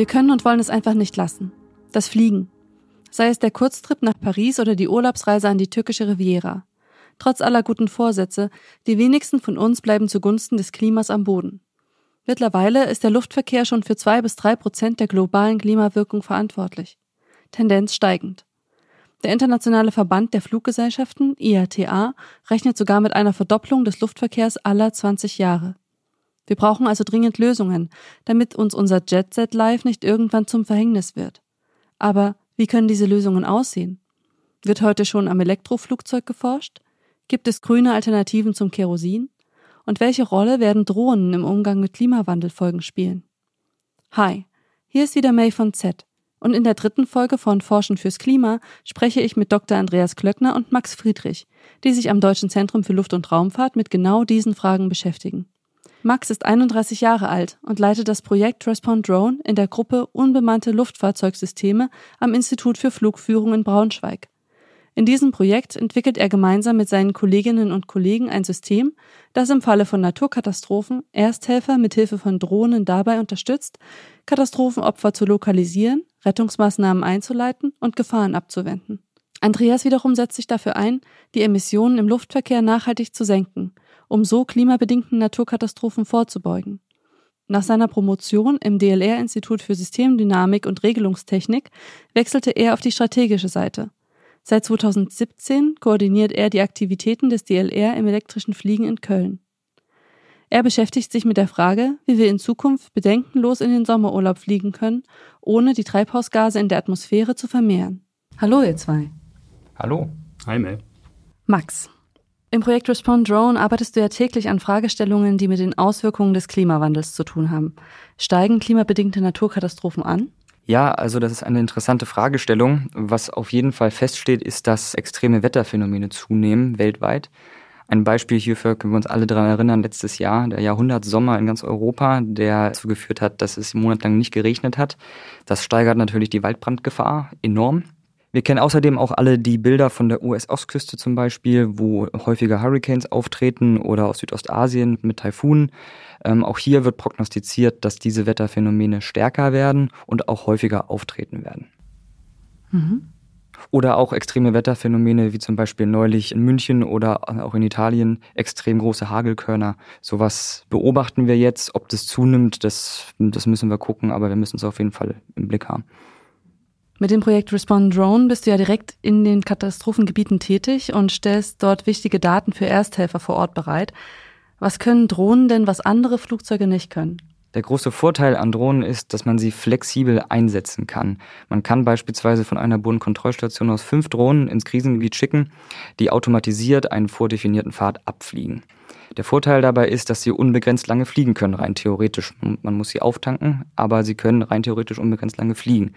Wir können und wollen es einfach nicht lassen. Das Fliegen. Sei es der Kurztrip nach Paris oder die Urlaubsreise an die türkische Riviera. Trotz aller guten Vorsätze, die wenigsten von uns bleiben zugunsten des Klimas am Boden. Mittlerweile ist der Luftverkehr schon für zwei bis drei Prozent der globalen Klimawirkung verantwortlich. Tendenz steigend. Der Internationale Verband der Fluggesellschaften, IATA, rechnet sogar mit einer Verdopplung des Luftverkehrs aller 20 Jahre. Wir brauchen also dringend Lösungen, damit uns unser Jet Set Life nicht irgendwann zum Verhängnis wird. Aber wie können diese Lösungen aussehen? Wird heute schon am Elektroflugzeug geforscht? Gibt es grüne Alternativen zum Kerosin? Und welche Rolle werden Drohnen im Umgang mit Klimawandelfolgen spielen? Hi, hier ist wieder May von Z. Und in der dritten Folge von Forschen fürs Klima spreche ich mit Dr. Andreas Klöckner und Max Friedrich, die sich am Deutschen Zentrum für Luft- und Raumfahrt mit genau diesen Fragen beschäftigen. Max ist 31 Jahre alt und leitet das Projekt Respond Drone in der Gruppe Unbemannte Luftfahrzeugsysteme am Institut für Flugführung in Braunschweig. In diesem Projekt entwickelt er gemeinsam mit seinen Kolleginnen und Kollegen ein System, das im Falle von Naturkatastrophen Ersthelfer mithilfe von Drohnen dabei unterstützt, Katastrophenopfer zu lokalisieren, Rettungsmaßnahmen einzuleiten und Gefahren abzuwenden. Andreas wiederum setzt sich dafür ein, die Emissionen im Luftverkehr nachhaltig zu senken, um so klimabedingten Naturkatastrophen vorzubeugen. Nach seiner Promotion im DLR-Institut für Systemdynamik und Regelungstechnik wechselte er auf die strategische Seite Seit 2017 koordiniert er die Aktivitäten des DLR im elektrischen Fliegen in Köln. Er beschäftigt sich mit der Frage, wie wir in Zukunft bedenkenlos in den Sommerurlaub fliegen können, ohne die Treibhausgase in der Atmosphäre zu vermehren. Hallo, ihr zwei. Hallo. Hi, Mel. Max. Im Projekt Respond Drone arbeitest du ja täglich an Fragestellungen, die mit den Auswirkungen des Klimawandels zu tun haben. Steigen klimabedingte Naturkatastrophen an? Ja, also das ist eine interessante Fragestellung. Was auf jeden Fall feststeht, ist, dass extreme Wetterphänomene zunehmen weltweit. Ein Beispiel hierfür können wir uns alle daran erinnern, letztes Jahr, der Jahrhundertsommer in ganz Europa, der dazu geführt hat, dass es monatelang nicht geregnet hat. Das steigert natürlich die Waldbrandgefahr enorm. Wir kennen außerdem auch alle die Bilder von der US-Ostküste zum Beispiel, wo häufiger Hurricanes auftreten oder aus Südostasien mit Taifunen. Ähm, auch hier wird prognostiziert, dass diese Wetterphänomene stärker werden und auch häufiger auftreten werden. Mhm. Oder auch extreme Wetterphänomene, wie zum Beispiel neulich in München oder auch in Italien, extrem große Hagelkörner. Sowas beobachten wir jetzt. Ob das zunimmt, das, das müssen wir gucken, aber wir müssen es auf jeden Fall im Blick haben. Mit dem Projekt Respond Drone bist du ja direkt in den Katastrophengebieten tätig und stellst dort wichtige Daten für Ersthelfer vor Ort bereit. Was können Drohnen denn, was andere Flugzeuge nicht können? Der große Vorteil an Drohnen ist, dass man sie flexibel einsetzen kann. Man kann beispielsweise von einer Bodenkontrollstation aus fünf Drohnen ins Krisengebiet schicken, die automatisiert einen vordefinierten Pfad abfliegen. Der Vorteil dabei ist, dass sie unbegrenzt lange fliegen können, rein theoretisch. Man muss sie auftanken, aber sie können rein theoretisch unbegrenzt lange fliegen.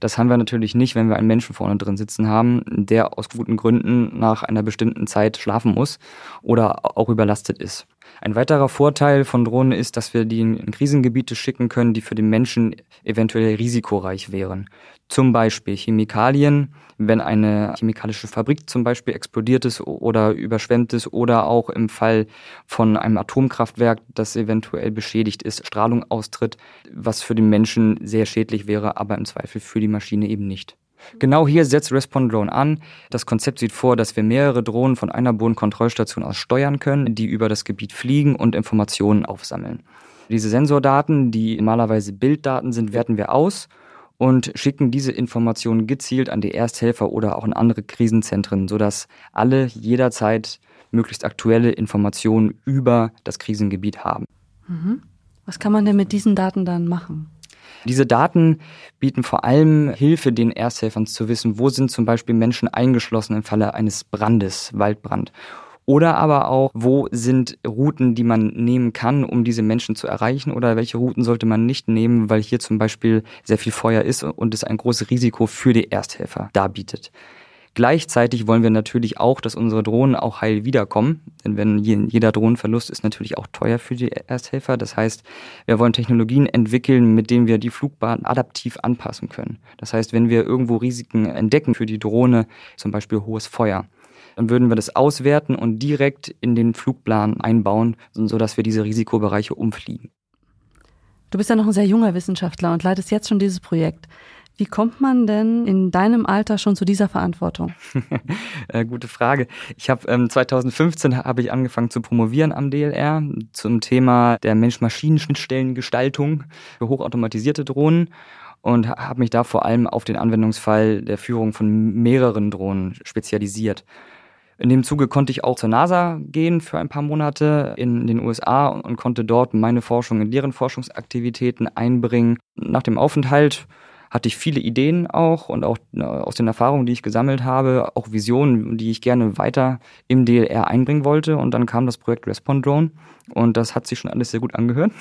Das haben wir natürlich nicht, wenn wir einen Menschen vorne drin sitzen haben, der aus guten Gründen nach einer bestimmten Zeit schlafen muss oder auch überlastet ist. Ein weiterer Vorteil von Drohnen ist, dass wir die in Krisengebiete schicken können, die für den Menschen eventuell risikoreich wären. Zum Beispiel Chemikalien, wenn eine chemikalische Fabrik zum Beispiel explodiert ist oder überschwemmt ist oder auch im Fall von einem Atomkraftwerk, das eventuell beschädigt ist, Strahlung austritt, was für den Menschen sehr schädlich wäre, aber im Zweifel für die Maschine eben nicht. Genau hier setzt Respond Drone an. Das Konzept sieht vor, dass wir mehrere Drohnen von einer Bodenkontrollstation aus steuern können, die über das Gebiet fliegen und Informationen aufsammeln. Diese Sensordaten, die normalerweise Bilddaten sind, werten wir aus und schicken diese Informationen gezielt an die Ersthelfer oder auch in andere Krisenzentren, sodass alle jederzeit möglichst aktuelle Informationen über das Krisengebiet haben. Mhm. Was kann man denn mit diesen Daten dann machen? Diese Daten bieten vor allem Hilfe den Ersthelfern zu wissen, wo sind zum Beispiel Menschen eingeschlossen im Falle eines Brandes, Waldbrand. Oder aber auch, wo sind Routen, die man nehmen kann, um diese Menschen zu erreichen? Oder welche Routen sollte man nicht nehmen, weil hier zum Beispiel sehr viel Feuer ist und es ein großes Risiko für die Ersthelfer darbietet. Gleichzeitig wollen wir natürlich auch, dass unsere Drohnen auch heil wiederkommen. Denn wenn jeder Drohnenverlust ist natürlich auch teuer für die Ersthelfer. Das heißt, wir wollen Technologien entwickeln, mit denen wir die Flugbahn adaptiv anpassen können. Das heißt, wenn wir irgendwo Risiken entdecken für die Drohne, zum Beispiel hohes Feuer, dann würden wir das auswerten und direkt in den Flugplan einbauen, sodass wir diese Risikobereiche umfliegen. Du bist ja noch ein sehr junger Wissenschaftler und leitest jetzt schon dieses Projekt. Wie kommt man denn in deinem Alter schon zu dieser Verantwortung? äh, gute Frage. Ich habe ähm, 2015 habe ich angefangen zu promovieren am DLR zum Thema der Mensch-Maschinen-Schnittstellengestaltung für hochautomatisierte Drohnen und habe mich da vor allem auf den Anwendungsfall der Führung von mehreren Drohnen spezialisiert. In dem Zuge konnte ich auch zur NASA gehen für ein paar Monate in den USA und konnte dort meine Forschung in deren Forschungsaktivitäten einbringen. Nach dem Aufenthalt hatte ich viele Ideen auch und auch äh, aus den Erfahrungen, die ich gesammelt habe, auch Visionen, die ich gerne weiter im DLR einbringen wollte. Und dann kam das Projekt Respond Drone und das hat sich schon alles sehr gut angehört.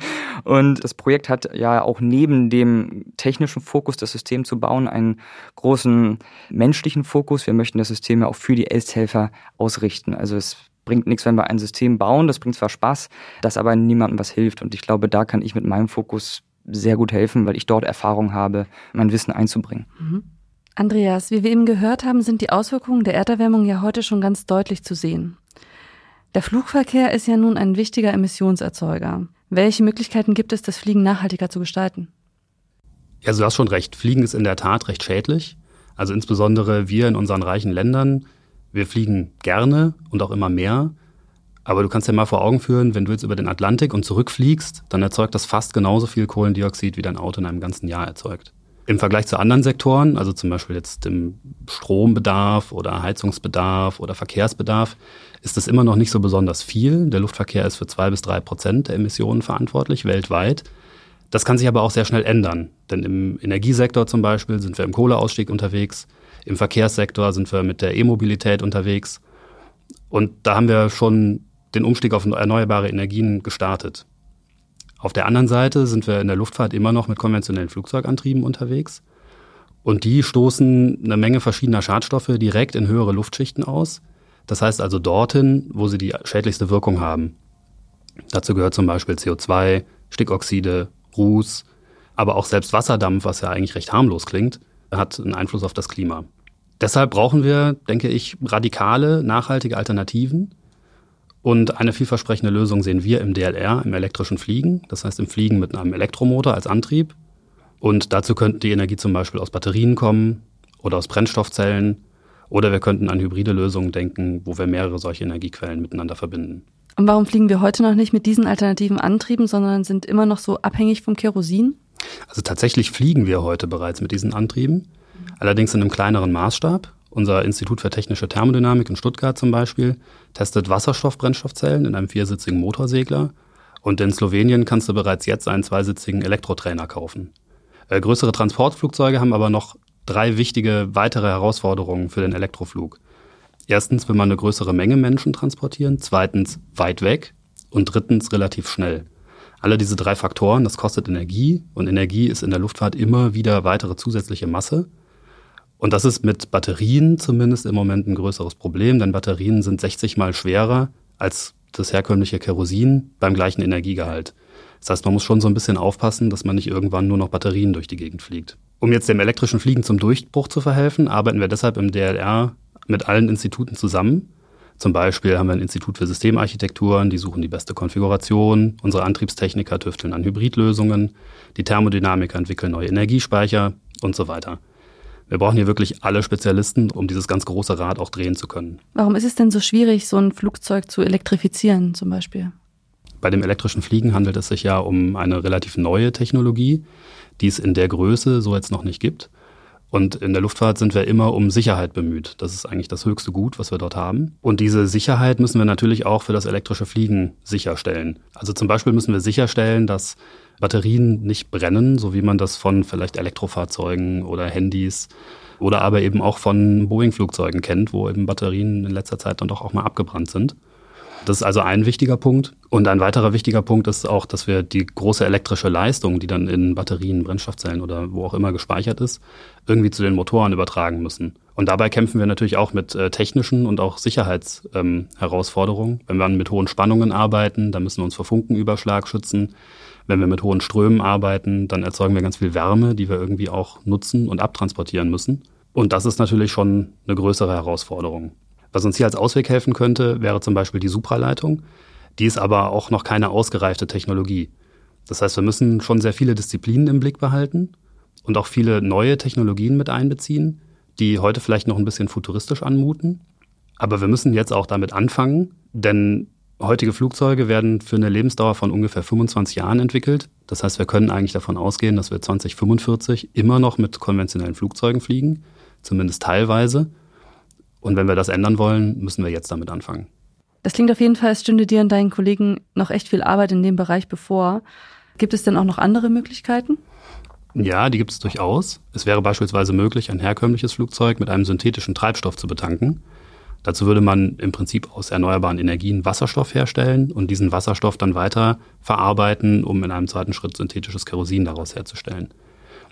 und das Projekt hat ja auch neben dem technischen Fokus, das System zu bauen, einen großen menschlichen Fokus. Wir möchten das System ja auch für die Ersthelfer ausrichten. Also es bringt nichts, wenn wir ein System bauen. Das bringt zwar Spaß, das aber niemandem was hilft. Und ich glaube, da kann ich mit meinem Fokus sehr gut helfen, weil ich dort Erfahrung habe, mein Wissen einzubringen. Mhm. Andreas, wie wir eben gehört haben, sind die Auswirkungen der Erderwärmung ja heute schon ganz deutlich zu sehen. Der Flugverkehr ist ja nun ein wichtiger Emissionserzeuger. Welche Möglichkeiten gibt es, das Fliegen nachhaltiger zu gestalten? Ja, also du hast schon recht. Fliegen ist in der Tat recht schädlich. Also insbesondere wir in unseren reichen Ländern, wir fliegen gerne und auch immer mehr. Aber du kannst dir mal vor Augen führen, wenn du jetzt über den Atlantik und zurückfliegst, dann erzeugt das fast genauso viel Kohlendioxid, wie dein Auto in einem ganzen Jahr erzeugt. Im Vergleich zu anderen Sektoren, also zum Beispiel jetzt dem Strombedarf oder Heizungsbedarf oder Verkehrsbedarf, ist das immer noch nicht so besonders viel. Der Luftverkehr ist für zwei bis drei Prozent der Emissionen verantwortlich weltweit. Das kann sich aber auch sehr schnell ändern. Denn im Energiesektor zum Beispiel sind wir im Kohleausstieg unterwegs. Im Verkehrssektor sind wir mit der E-Mobilität unterwegs. Und da haben wir schon den Umstieg auf erneuerbare Energien gestartet. Auf der anderen Seite sind wir in der Luftfahrt immer noch mit konventionellen Flugzeugantrieben unterwegs. Und die stoßen eine Menge verschiedener Schadstoffe direkt in höhere Luftschichten aus. Das heißt also dorthin, wo sie die schädlichste Wirkung haben. Dazu gehört zum Beispiel CO2, Stickoxide, Ruß, aber auch selbst Wasserdampf, was ja eigentlich recht harmlos klingt, hat einen Einfluss auf das Klima. Deshalb brauchen wir, denke ich, radikale, nachhaltige Alternativen, und eine vielversprechende Lösung sehen wir im DLR, im elektrischen Fliegen, das heißt im Fliegen mit einem Elektromotor als Antrieb. Und dazu könnte die Energie zum Beispiel aus Batterien kommen oder aus Brennstoffzellen. Oder wir könnten an hybride Lösungen denken, wo wir mehrere solche Energiequellen miteinander verbinden. Und warum fliegen wir heute noch nicht mit diesen alternativen Antrieben, sondern sind immer noch so abhängig vom Kerosin? Also tatsächlich fliegen wir heute bereits mit diesen Antrieben, allerdings in einem kleineren Maßstab. Unser Institut für technische Thermodynamik in Stuttgart zum Beispiel testet Wasserstoffbrennstoffzellen in einem viersitzigen Motorsegler. Und in Slowenien kannst du bereits jetzt einen zweisitzigen Elektrotrainer kaufen. Äh, größere Transportflugzeuge haben aber noch drei wichtige weitere Herausforderungen für den Elektroflug. Erstens will man eine größere Menge Menschen transportieren, zweitens weit weg und drittens relativ schnell. Alle diese drei Faktoren, das kostet Energie und Energie ist in der Luftfahrt immer wieder weitere zusätzliche Masse. Und das ist mit Batterien zumindest im Moment ein größeres Problem, denn Batterien sind 60 mal schwerer als das herkömmliche Kerosin beim gleichen Energiegehalt. Das heißt, man muss schon so ein bisschen aufpassen, dass man nicht irgendwann nur noch Batterien durch die Gegend fliegt. Um jetzt dem elektrischen Fliegen zum Durchbruch zu verhelfen, arbeiten wir deshalb im DLR mit allen Instituten zusammen. Zum Beispiel haben wir ein Institut für Systemarchitekturen, die suchen die beste Konfiguration. Unsere Antriebstechniker tüfteln an Hybridlösungen. Die Thermodynamiker entwickeln neue Energiespeicher und so weiter. Wir brauchen hier wirklich alle Spezialisten, um dieses ganz große Rad auch drehen zu können. Warum ist es denn so schwierig, so ein Flugzeug zu elektrifizieren zum Beispiel? Bei dem elektrischen Fliegen handelt es sich ja um eine relativ neue Technologie, die es in der Größe so jetzt noch nicht gibt. Und in der Luftfahrt sind wir immer um Sicherheit bemüht. Das ist eigentlich das höchste Gut, was wir dort haben. Und diese Sicherheit müssen wir natürlich auch für das elektrische Fliegen sicherstellen. Also zum Beispiel müssen wir sicherstellen, dass Batterien nicht brennen, so wie man das von vielleicht Elektrofahrzeugen oder Handys oder aber eben auch von Boeing-Flugzeugen kennt, wo eben Batterien in letzter Zeit dann doch auch mal abgebrannt sind. Das ist also ein wichtiger Punkt. Und ein weiterer wichtiger Punkt ist auch, dass wir die große elektrische Leistung, die dann in Batterien, Brennstoffzellen oder wo auch immer gespeichert ist, irgendwie zu den Motoren übertragen müssen. Und dabei kämpfen wir natürlich auch mit äh, technischen und auch Sicherheitsherausforderungen. Ähm, Wenn wir mit hohen Spannungen arbeiten, dann müssen wir uns vor Funkenüberschlag schützen. Wenn wir mit hohen Strömen arbeiten, dann erzeugen wir ganz viel Wärme, die wir irgendwie auch nutzen und abtransportieren müssen. Und das ist natürlich schon eine größere Herausforderung. Was uns hier als Ausweg helfen könnte, wäre zum Beispiel die Supraleitung. Die ist aber auch noch keine ausgereifte Technologie. Das heißt, wir müssen schon sehr viele Disziplinen im Blick behalten und auch viele neue Technologien mit einbeziehen, die heute vielleicht noch ein bisschen futuristisch anmuten. Aber wir müssen jetzt auch damit anfangen, denn heutige Flugzeuge werden für eine Lebensdauer von ungefähr 25 Jahren entwickelt. Das heißt, wir können eigentlich davon ausgehen, dass wir 2045 immer noch mit konventionellen Flugzeugen fliegen, zumindest teilweise. Und wenn wir das ändern wollen, müssen wir jetzt damit anfangen. Das klingt auf jeden Fall, als stünde dir und deinen Kollegen noch echt viel Arbeit in dem Bereich bevor. Gibt es denn auch noch andere Möglichkeiten? Ja, die gibt es durchaus. Es wäre beispielsweise möglich, ein herkömmliches Flugzeug mit einem synthetischen Treibstoff zu betanken. Dazu würde man im Prinzip aus erneuerbaren Energien Wasserstoff herstellen und diesen Wasserstoff dann weiter verarbeiten, um in einem zweiten Schritt synthetisches Kerosin daraus herzustellen.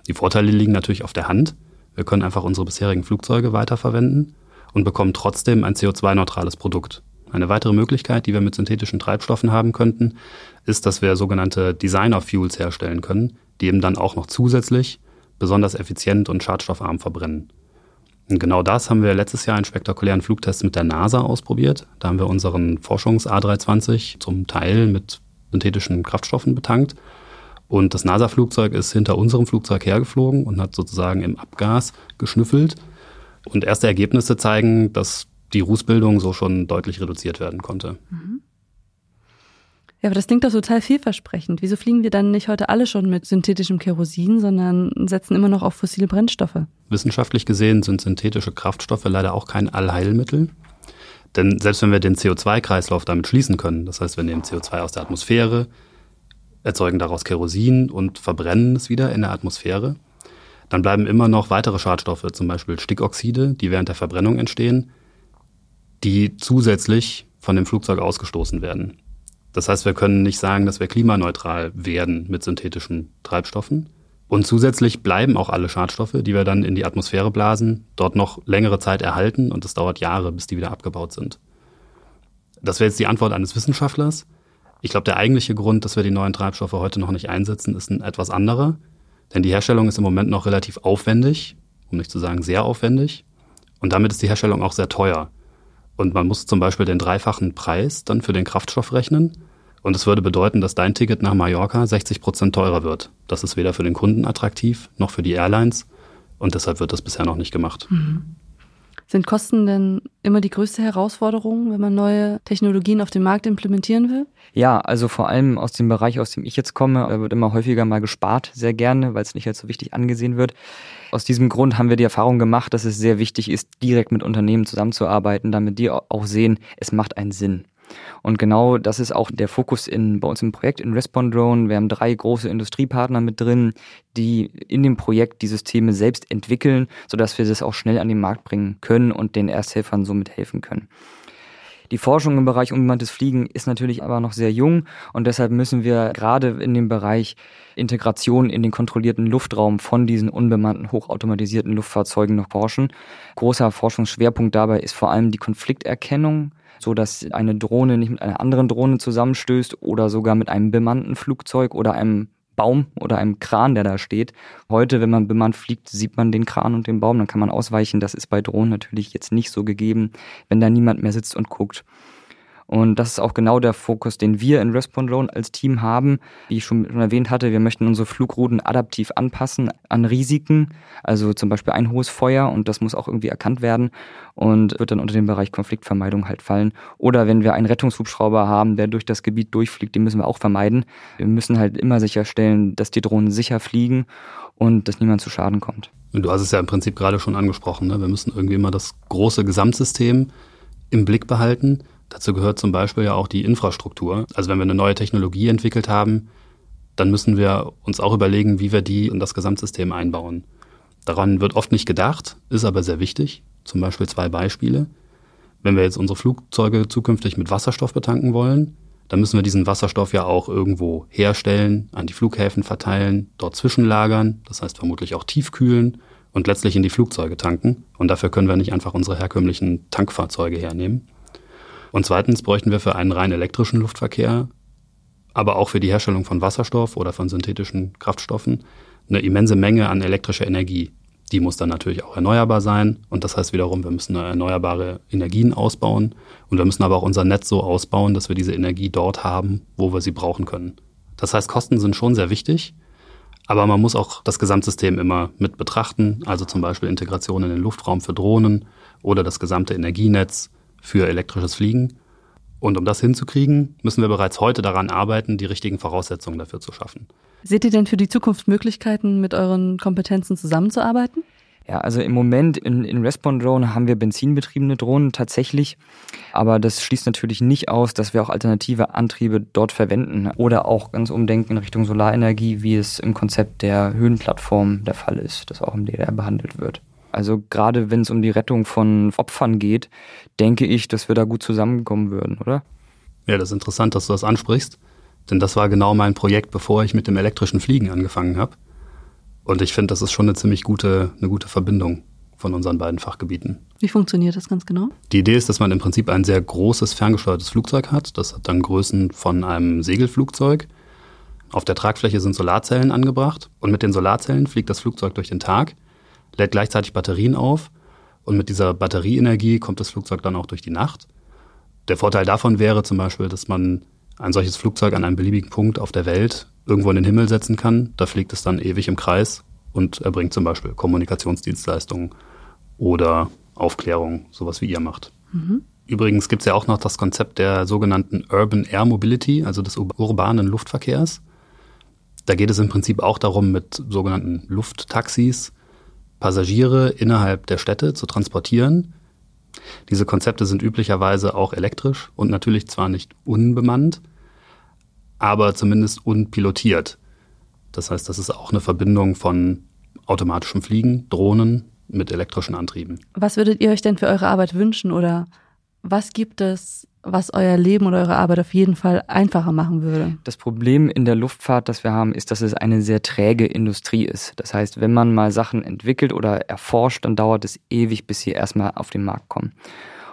Die Vorteile liegen natürlich auf der Hand. Wir können einfach unsere bisherigen Flugzeuge weiterverwenden und bekommen trotzdem ein CO2-neutrales Produkt. Eine weitere Möglichkeit, die wir mit synthetischen Treibstoffen haben könnten, ist, dass wir sogenannte Designer-Fuels herstellen können, die eben dann auch noch zusätzlich besonders effizient und schadstoffarm verbrennen. Und genau das haben wir letztes Jahr in spektakulären Flugtests mit der NASA ausprobiert. Da haben wir unseren Forschungs A320 zum Teil mit synthetischen Kraftstoffen betankt. Und das NASA-Flugzeug ist hinter unserem Flugzeug hergeflogen und hat sozusagen im Abgas geschnüffelt. Und erste Ergebnisse zeigen, dass die Rußbildung so schon deutlich reduziert werden konnte. Mhm. Ja, aber das klingt doch total vielversprechend. Wieso fliegen wir dann nicht heute alle schon mit synthetischem Kerosin, sondern setzen immer noch auf fossile Brennstoffe? Wissenschaftlich gesehen sind synthetische Kraftstoffe leider auch kein Allheilmittel. Denn selbst wenn wir den CO2-Kreislauf damit schließen können, das heißt, wir nehmen CO2 aus der Atmosphäre, erzeugen daraus Kerosin und verbrennen es wieder in der Atmosphäre, dann bleiben immer noch weitere Schadstoffe, zum Beispiel Stickoxide, die während der Verbrennung entstehen, die zusätzlich von dem Flugzeug ausgestoßen werden. Das heißt, wir können nicht sagen, dass wir klimaneutral werden mit synthetischen Treibstoffen. Und zusätzlich bleiben auch alle Schadstoffe, die wir dann in die Atmosphäre blasen, dort noch längere Zeit erhalten und es dauert Jahre, bis die wieder abgebaut sind. Das wäre jetzt die Antwort eines Wissenschaftlers. Ich glaube, der eigentliche Grund, dass wir die neuen Treibstoffe heute noch nicht einsetzen, ist ein etwas anderer. Denn die Herstellung ist im Moment noch relativ aufwendig, um nicht zu sagen sehr aufwendig. Und damit ist die Herstellung auch sehr teuer. Und man muss zum Beispiel den dreifachen Preis dann für den Kraftstoff rechnen. Und es würde bedeuten, dass dein Ticket nach Mallorca 60 Prozent teurer wird. Das ist weder für den Kunden attraktiv noch für die Airlines. Und deshalb wird das bisher noch nicht gemacht. Mhm. Sind Kosten denn immer die größte Herausforderung, wenn man neue Technologien auf dem Markt implementieren will? Ja, also vor allem aus dem Bereich, aus dem ich jetzt komme, da wird immer häufiger mal gespart, sehr gerne, weil es nicht als so wichtig angesehen wird. Aus diesem Grund haben wir die Erfahrung gemacht, dass es sehr wichtig ist, direkt mit Unternehmen zusammenzuarbeiten, damit die auch sehen, es macht einen Sinn. Und genau das ist auch der Fokus in, bei uns im Projekt in Respond Drone. Wir haben drei große Industriepartner mit drin, die in dem Projekt die Systeme selbst entwickeln, sodass wir das auch schnell an den Markt bringen können und den Ersthelfern somit helfen können. Die Forschung im Bereich unbemanntes Fliegen ist natürlich aber noch sehr jung und deshalb müssen wir gerade in dem Bereich Integration in den kontrollierten Luftraum von diesen unbemannten, hochautomatisierten Luftfahrzeugen noch forschen. Großer Forschungsschwerpunkt dabei ist vor allem die Konflikterkennung so dass eine Drohne nicht mit einer anderen Drohne zusammenstößt oder sogar mit einem bemannten Flugzeug oder einem Baum oder einem Kran, der da steht. Heute, wenn man bemannt fliegt, sieht man den Kran und den Baum, dann kann man ausweichen. Das ist bei Drohnen natürlich jetzt nicht so gegeben, wenn da niemand mehr sitzt und guckt. Und das ist auch genau der Fokus, den wir in Respond Drone als Team haben. Wie ich schon erwähnt hatte, wir möchten unsere Flugrouten adaptiv anpassen an Risiken, also zum Beispiel ein hohes Feuer und das muss auch irgendwie erkannt werden und wird dann unter den Bereich Konfliktvermeidung halt fallen. Oder wenn wir einen Rettungshubschrauber haben, der durch das Gebiet durchfliegt, den müssen wir auch vermeiden. Wir müssen halt immer sicherstellen, dass die Drohnen sicher fliegen und dass niemand zu Schaden kommt. Du hast es ja im Prinzip gerade schon angesprochen. Ne? Wir müssen irgendwie immer das große Gesamtsystem im Blick behalten. Dazu gehört zum Beispiel ja auch die Infrastruktur. Also wenn wir eine neue Technologie entwickelt haben, dann müssen wir uns auch überlegen, wie wir die in das Gesamtsystem einbauen. Daran wird oft nicht gedacht, ist aber sehr wichtig. Zum Beispiel zwei Beispiele. Wenn wir jetzt unsere Flugzeuge zukünftig mit Wasserstoff betanken wollen, dann müssen wir diesen Wasserstoff ja auch irgendwo herstellen, an die Flughäfen verteilen, dort zwischenlagern, das heißt vermutlich auch tiefkühlen und letztlich in die Flugzeuge tanken. Und dafür können wir nicht einfach unsere herkömmlichen Tankfahrzeuge hernehmen. Und zweitens bräuchten wir für einen rein elektrischen Luftverkehr, aber auch für die Herstellung von Wasserstoff oder von synthetischen Kraftstoffen eine immense Menge an elektrischer Energie. Die muss dann natürlich auch erneuerbar sein. Und das heißt wiederum, wir müssen erneuerbare Energien ausbauen. Und wir müssen aber auch unser Netz so ausbauen, dass wir diese Energie dort haben, wo wir sie brauchen können. Das heißt, Kosten sind schon sehr wichtig. Aber man muss auch das Gesamtsystem immer mit betrachten. Also zum Beispiel Integration in den Luftraum für Drohnen oder das gesamte Energienetz für elektrisches Fliegen. Und um das hinzukriegen, müssen wir bereits heute daran arbeiten, die richtigen Voraussetzungen dafür zu schaffen. Seht ihr denn für die Zukunft Möglichkeiten, mit euren Kompetenzen zusammenzuarbeiten? Ja, also im Moment in, in Respawn Drone haben wir benzinbetriebene Drohnen tatsächlich, aber das schließt natürlich nicht aus, dass wir auch alternative Antriebe dort verwenden oder auch ganz umdenken in Richtung Solarenergie, wie es im Konzept der Höhenplattform der Fall ist, das auch im DDR behandelt wird. Also gerade wenn es um die Rettung von Opfern geht, denke ich, dass wir da gut zusammenkommen würden, oder? Ja, das ist interessant, dass du das ansprichst, denn das war genau mein Projekt, bevor ich mit dem elektrischen Fliegen angefangen habe. Und ich finde, das ist schon eine ziemlich gute, eine gute Verbindung von unseren beiden Fachgebieten. Wie funktioniert das ganz genau? Die Idee ist, dass man im Prinzip ein sehr großes ferngesteuertes Flugzeug hat. Das hat dann Größen von einem Segelflugzeug. Auf der Tragfläche sind Solarzellen angebracht und mit den Solarzellen fliegt das Flugzeug durch den Tag lädt gleichzeitig Batterien auf und mit dieser Batterieenergie kommt das Flugzeug dann auch durch die Nacht. Der Vorteil davon wäre zum Beispiel, dass man ein solches Flugzeug an einem beliebigen Punkt auf der Welt irgendwo in den Himmel setzen kann. Da fliegt es dann ewig im Kreis und erbringt zum Beispiel Kommunikationsdienstleistungen oder Aufklärung, sowas wie ihr macht. Mhm. Übrigens gibt es ja auch noch das Konzept der sogenannten Urban Air Mobility, also des urbanen Luftverkehrs. Da geht es im Prinzip auch darum, mit sogenannten Lufttaxis Passagiere innerhalb der Städte zu transportieren. Diese Konzepte sind üblicherweise auch elektrisch und natürlich zwar nicht unbemannt, aber zumindest unpilotiert. Das heißt, das ist auch eine Verbindung von automatischem Fliegen, Drohnen mit elektrischen Antrieben. Was würdet ihr euch denn für eure Arbeit wünschen oder was gibt es was euer Leben oder eure Arbeit auf jeden Fall einfacher machen würde. Das Problem in der Luftfahrt, das wir haben, ist, dass es eine sehr träge Industrie ist. Das heißt, wenn man mal Sachen entwickelt oder erforscht, dann dauert es ewig, bis sie erstmal auf den Markt kommen.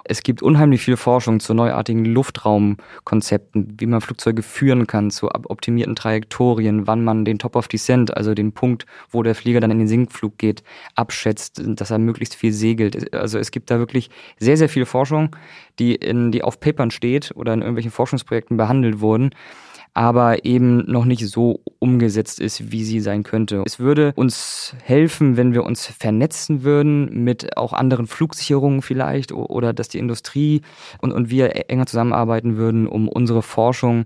Es gibt unheimlich viel Forschung zu neuartigen Luftraumkonzepten, wie man Flugzeuge führen kann, zu optimierten Trajektorien, wann man den Top of Descent, also den Punkt, wo der Flieger dann in den Sinkflug geht, abschätzt, dass er möglichst viel segelt. Also es gibt da wirklich sehr, sehr viel Forschung, die, in, die auf Papern steht oder in irgendwelchen Forschungsprojekten behandelt wurden aber eben noch nicht so umgesetzt ist, wie sie sein könnte. Es würde uns helfen, wenn wir uns vernetzen würden mit auch anderen Flugsicherungen vielleicht oder dass die Industrie und, und wir enger zusammenarbeiten würden, um unsere Forschung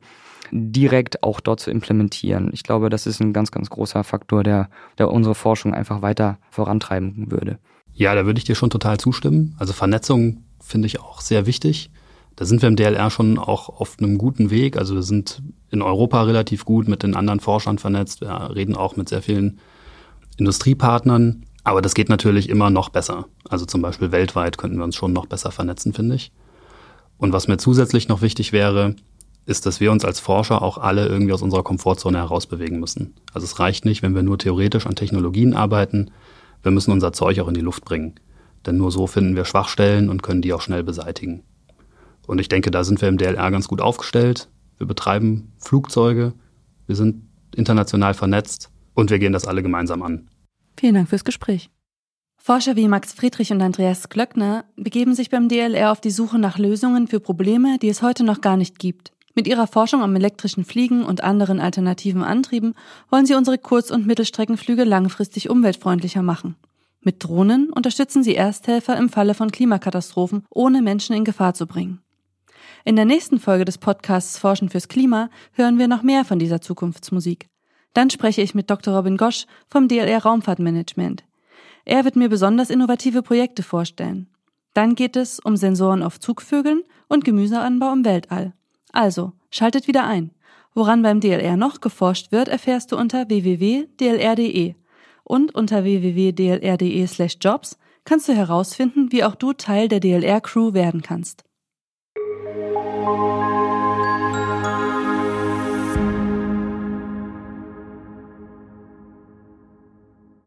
direkt auch dort zu implementieren. Ich glaube, das ist ein ganz, ganz großer Faktor, der, der unsere Forschung einfach weiter vorantreiben würde. Ja, da würde ich dir schon total zustimmen. Also Vernetzung finde ich auch sehr wichtig. Da sind wir im DLR schon auch auf einem guten Weg. Also wir sind in Europa relativ gut mit den anderen Forschern vernetzt. Wir reden auch mit sehr vielen Industriepartnern. Aber das geht natürlich immer noch besser. Also zum Beispiel weltweit könnten wir uns schon noch besser vernetzen, finde ich. Und was mir zusätzlich noch wichtig wäre, ist, dass wir uns als Forscher auch alle irgendwie aus unserer Komfortzone herausbewegen müssen. Also es reicht nicht, wenn wir nur theoretisch an Technologien arbeiten. Wir müssen unser Zeug auch in die Luft bringen. Denn nur so finden wir Schwachstellen und können die auch schnell beseitigen. Und ich denke, da sind wir im DLR ganz gut aufgestellt. Wir betreiben Flugzeuge, wir sind international vernetzt und wir gehen das alle gemeinsam an. Vielen Dank fürs Gespräch. Forscher wie Max Friedrich und Andreas Klöckner begeben sich beim DLR auf die Suche nach Lösungen für Probleme, die es heute noch gar nicht gibt. Mit ihrer Forschung am elektrischen Fliegen und anderen alternativen Antrieben wollen sie unsere Kurz- und Mittelstreckenflüge langfristig umweltfreundlicher machen. Mit Drohnen unterstützen sie Ersthelfer im Falle von Klimakatastrophen, ohne Menschen in Gefahr zu bringen. In der nächsten Folge des Podcasts Forschen fürs Klima hören wir noch mehr von dieser Zukunftsmusik. Dann spreche ich mit Dr. Robin Gosch vom DLR Raumfahrtmanagement. Er wird mir besonders innovative Projekte vorstellen. Dann geht es um Sensoren auf Zugvögeln und Gemüseanbau im Weltall. Also, schaltet wieder ein. Woran beim DLR noch geforscht wird, erfährst du unter www.dlr.de. Und unter www.dlr.de slash jobs kannst du herausfinden, wie auch du Teil der DLR-Crew werden kannst. Thank you.